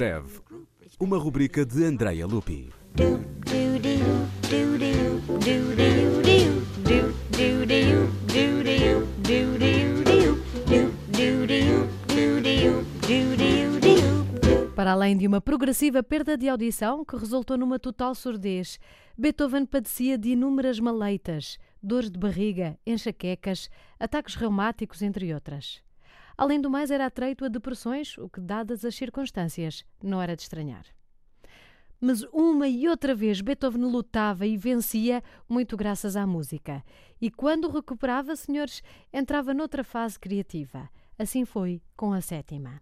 Semibreve, uma rubrica de Andrea Lupi. Para além de uma progressiva perda de audição que resultou numa total surdez, Beethoven padecia de inúmeras maleitas, dores de barriga, enxaquecas, ataques reumáticos, entre outras. Além do mais, era atreito a depressões, o que, dadas as circunstâncias, não era de estranhar. Mas uma e outra vez Beethoven lutava e vencia, muito graças à música. E quando recuperava, senhores, entrava noutra fase criativa. Assim foi com a sétima.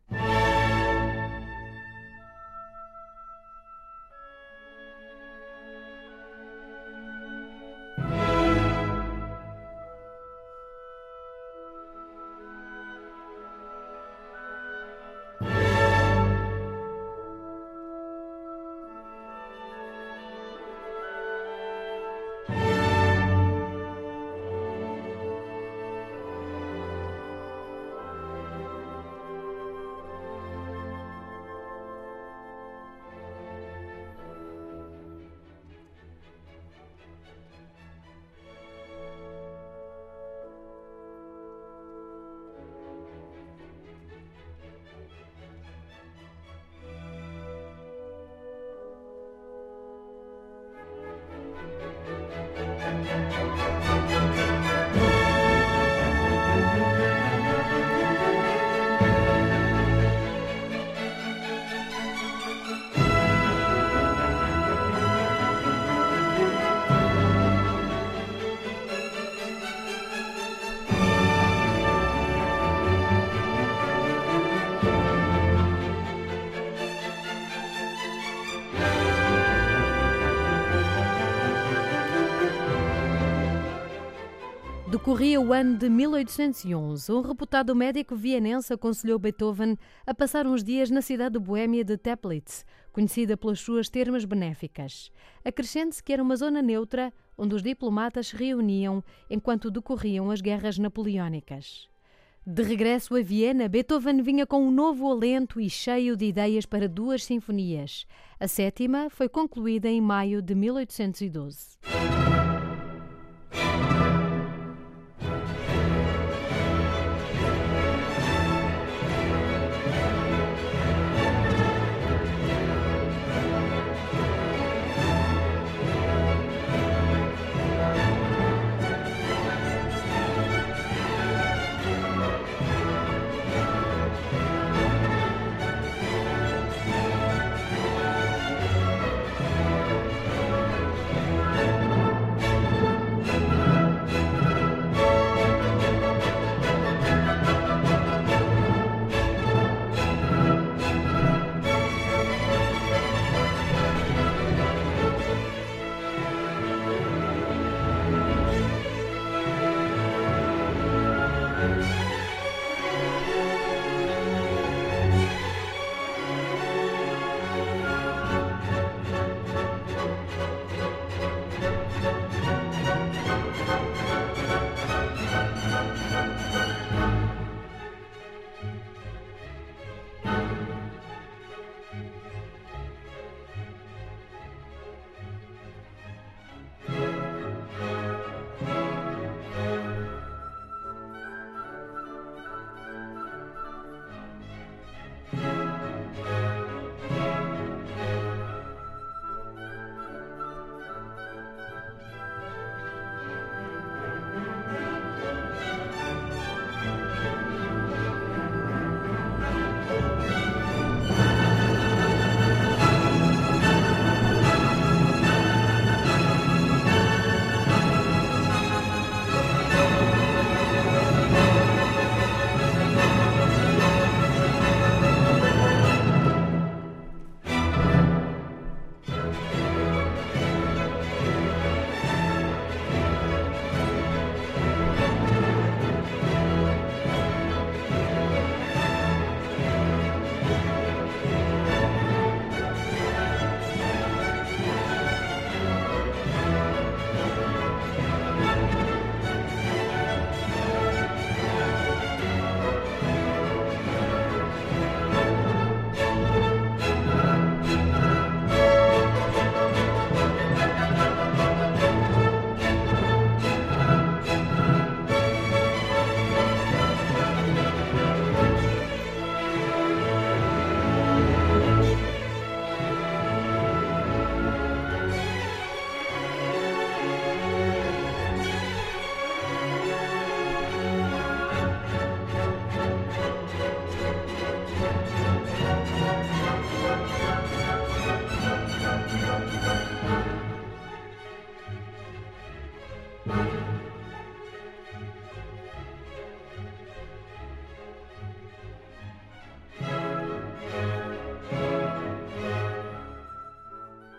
Decorria o ano de 1811. Um reputado médico vienense aconselhou Beethoven a passar uns dias na cidade boêmia de Teplitz, conhecida pelas suas termas benéficas. Acrescente-se que era uma zona neutra onde os diplomatas se reuniam enquanto decorriam as guerras napoleónicas. De regresso a Viena, Beethoven vinha com um novo alento e cheio de ideias para duas sinfonias. A sétima foi concluída em maio de 1812.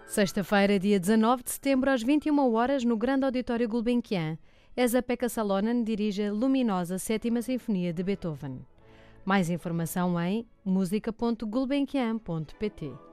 Sexta-feira, dia 19 de setembro, às 21 horas, no Grande Auditório Gulbenkian, Esa-Pekka Salonen dirige a luminosa Sétima Sinfonia de Beethoven. Mais informação em música.gulbenkian.pt